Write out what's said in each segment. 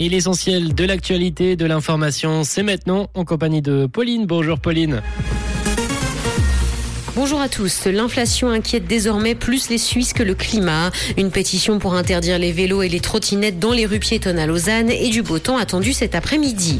Et l'essentiel de l'actualité, de l'information, c'est maintenant en compagnie de Pauline. Bonjour Pauline. Bonjour à tous. L'inflation inquiète désormais plus les Suisses que le climat. Une pétition pour interdire les vélos et les trottinettes dans les rues piétonnes à Lausanne et du beau temps attendu cet après-midi.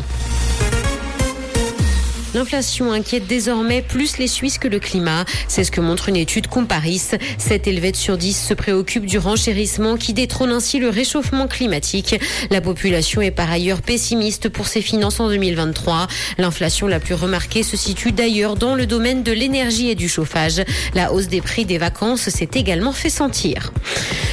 L'inflation inquiète désormais plus les Suisses que le climat. C'est ce que montre une étude Comparis. 7 Helvètes sur 10 se préoccupent du renchérissement qui détrône ainsi le réchauffement climatique. La population est par ailleurs pessimiste pour ses finances en 2023. L'inflation la plus remarquée se situe d'ailleurs dans le domaine de l'énergie et du chauffage. La hausse des prix des vacances s'est également fait sentir.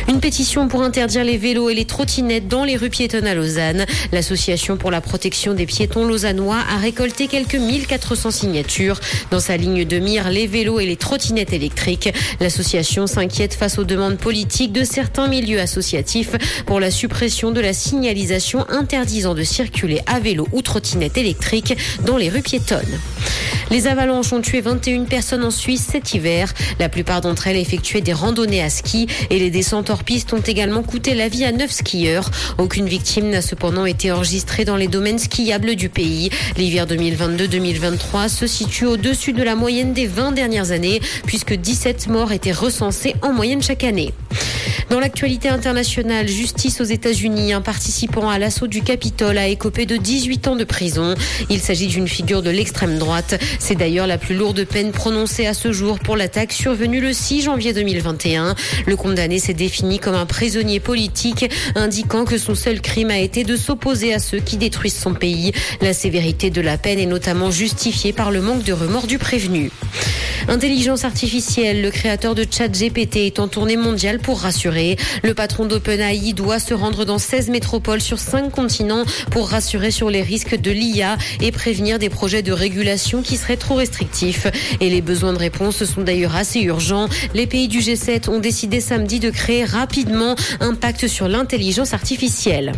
Une pétition pour interdire les vélos et les trottinettes dans les rues piétonnes à Lausanne. L'association pour la protection des piétons lausannois a récolté quelques 1400 signatures. Dans sa ligne de mire, les vélos et les trottinettes électriques. L'association s'inquiète face aux demandes politiques de certains milieux associatifs pour la suppression de la signalisation interdisant de circuler à vélo ou trottinette électrique dans les rues piétonnes. Les avalanches ont tué 21 personnes en Suisse cet hiver. La plupart d'entre elles effectuaient des randonnées à ski et les descentes hors piste ont également coûté la vie à 9 skieurs. Aucune victime n'a cependant été enregistrée dans les domaines skiables du pays. L'hiver 2022-2023 se situe au-dessus de la moyenne des 20 dernières années puisque 17 morts étaient recensés en moyenne chaque année. Dans l'actualité internationale, justice aux États-Unis, un participant à l'assaut du Capitole a écopé de 18 ans de prison. Il s'agit d'une figure de l'extrême droite. C'est d'ailleurs la plus lourde peine prononcée à ce jour pour l'attaque survenue le 6 janvier 2021. Le condamné s'est défini comme un prisonnier politique, indiquant que son seul crime a été de s'opposer à ceux qui détruisent son pays. La sévérité de la peine est notamment justifiée par le manque de remords du prévenu. Intelligence artificielle, le créateur de ChatGPT est en tournée mondiale pour rassurer. Le patron d'OpenAI doit se rendre dans 16 métropoles sur 5 continents pour rassurer sur les risques de l'IA et prévenir des projets de régulation qui seraient trop restrictifs. Et les besoins de réponse sont d'ailleurs assez urgents. Les pays du G7 ont décidé samedi de créer rapidement un pacte sur l'intelligence artificielle.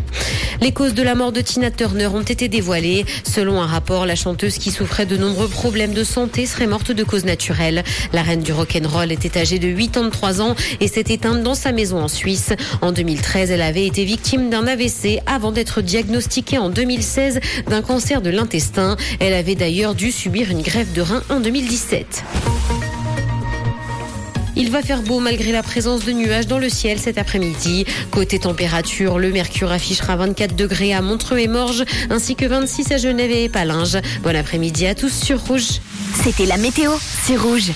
Les causes de la mort de Tina Turner ont été dévoilées. Selon un rapport, la chanteuse qui souffrait de nombreux problèmes de santé serait morte de cause La reine du rock'n'roll était âgée de 83 ans et s'est éteinte dans sa maison en Suisse. En 2013, elle avait été victime d'un AVC avant d'être diagnostiquée en 2016 d'un cancer de l'intestin. Elle avait d'ailleurs dû subir une grève de rein en 2017. Il va faire beau malgré la présence de nuages dans le ciel cet après-midi. Côté température, le mercure affichera 24 degrés à Montreux et Morges, ainsi que 26 à Genève et Palinges. Bon après-midi à tous sur Rouge. C'était la météo, c'est Rouge.